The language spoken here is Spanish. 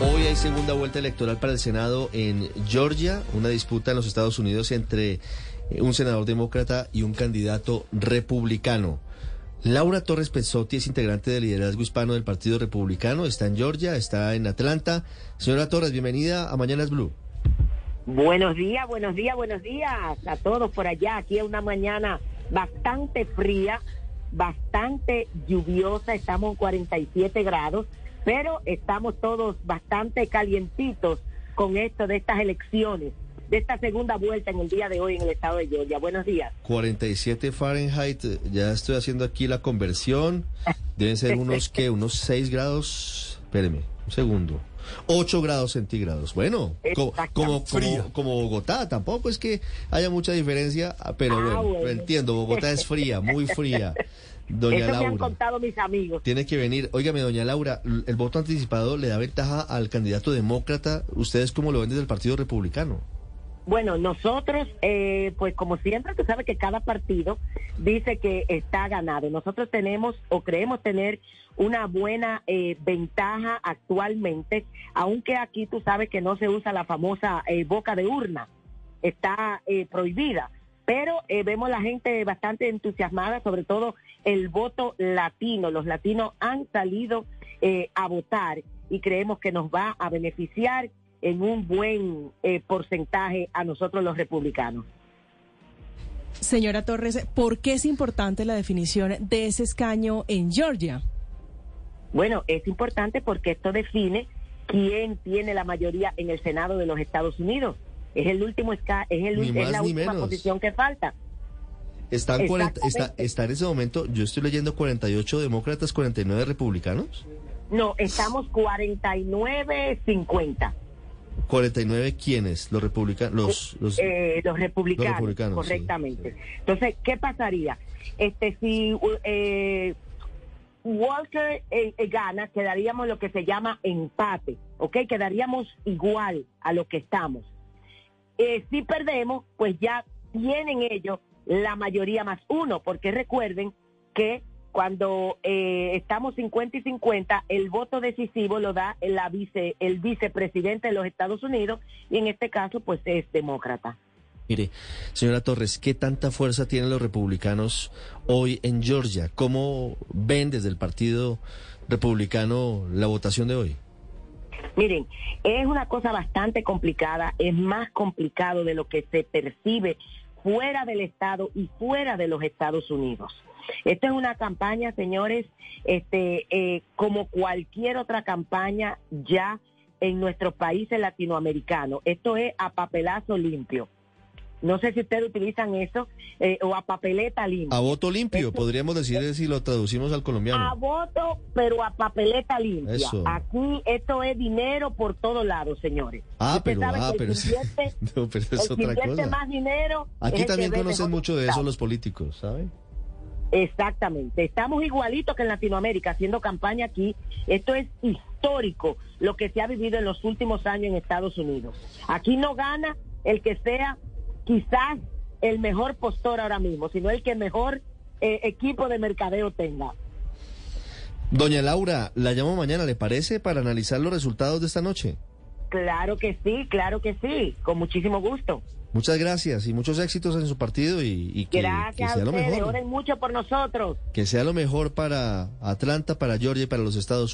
Hoy hay segunda vuelta electoral para el Senado en Georgia, una disputa en los Estados Unidos entre eh, un senador demócrata y un candidato republicano. Laura Torres Pezzotti es integrante del liderazgo hispano del Partido Republicano, está en Georgia, está en Atlanta. Señora Torres, bienvenida a Mañanas Blue. Buenos días, buenos días, buenos días a todos por allá. Aquí es una mañana bastante fría, bastante lluviosa, estamos en 47 grados, pero estamos todos bastante calientitos con esto de estas elecciones, de esta segunda vuelta en el día de hoy en el estado de Georgia. Buenos días. 47 Fahrenheit, ya estoy haciendo aquí la conversión. Deben ser unos, ¿qué? Unos 6 grados. Espéreme, un segundo. 8 grados centígrados. Bueno, como, como, como, como Bogotá, tampoco es que haya mucha diferencia, pero Ah, bueno, bueno. entiendo, Bogotá es fría, muy fría. Doña Eso me han Laura. contado mis amigos. Tiene que venir. Óigame, doña Laura, ¿el voto anticipado le da ventaja al candidato demócrata? ¿Ustedes cómo lo ven desde el Partido Republicano? Bueno, nosotros, eh, pues como siempre, tú sabes que cada partido dice que está ganado. Nosotros tenemos o creemos tener una buena eh, ventaja actualmente, aunque aquí tú sabes que no se usa la famosa eh, boca de urna, está eh, prohibida. Pero eh, vemos la gente bastante entusiasmada, sobre todo el voto latino. Los latinos han salido a votar y creemos que nos va a beneficiar en un buen eh, porcentaje a nosotros los republicanos. Señora Torres, ¿por qué es importante la definición de ese escaño en Georgia? Bueno, es importante porque esto define quién tiene la mayoría en el Senado de los Estados Unidos. Es el último esca es, el, Ni es más la última menos. posición que falta. Están 40 está, está en ese momento, yo estoy leyendo 48 demócratas, 49 republicanos. No, estamos 49-50. 49 quiénes? Los republicanos, los, los Eh, los republicanos, Los republicanos, correctamente. sí, Entonces, ¿qué pasaría? Este, si eh, Walker eh, eh, gana, quedaríamos lo que se llama empate, ¿ok? Quedaríamos igual a lo que estamos. Eh, si perdemos, pues ya tienen ellos la mayoría más uno, porque recuerden que cuando eh, estamos 50 y 50, el voto decisivo lo da la vice, el vicepresidente de los Estados Unidos, y en este caso, pues es demócrata. Mire, señora Torres, ¿qué tanta fuerza tienen los republicanos hoy en Georgia? ¿Cómo ven desde el Partido Republicano la votación de hoy? Miren, es una cosa bastante complicada, es más complicado de lo que se percibe fuera del Estado y fuera de los Estados Unidos. Esta es una campaña, señores, este, eh, como cualquier otra campaña ya en nuestros países latinoamericanos. Esto es a papelazo limpio. No sé si ustedes utilizan eso eh, o a papeleta limpia. A voto limpio, podríamos decir si lo traducimos al A colombiano. voto, pero a papeleta limpia. Eso. Aquí esto es dinero por todos lados, señores. Ah, pero, ah, pero, invierte, no, pero es otra cosa. más dinero. Aquí también conocen mucho de eso los políticos, ¿saben? Exactamente. Estamos igualitos que en Latinoamérica haciendo campaña aquí. Esto es histórico lo que se ha vivido en los últimos años en Estados Unidos. Aquí no gana el que sea quizás el mejor postor ahora mismo, sino el que mejor eh, equipo de mercadeo tenga. Doña Laura, la llamo mañana, ¿le parece? Para analizar los resultados de esta noche. Claro que sí, claro que sí, con muchísimo gusto. Muchas gracias y muchos éxitos en su partido y, y que, sea a lo mejor. oren mucho por nosotros. Que sea lo mejor para Atlanta, para Georgia y para los Estados Unidos.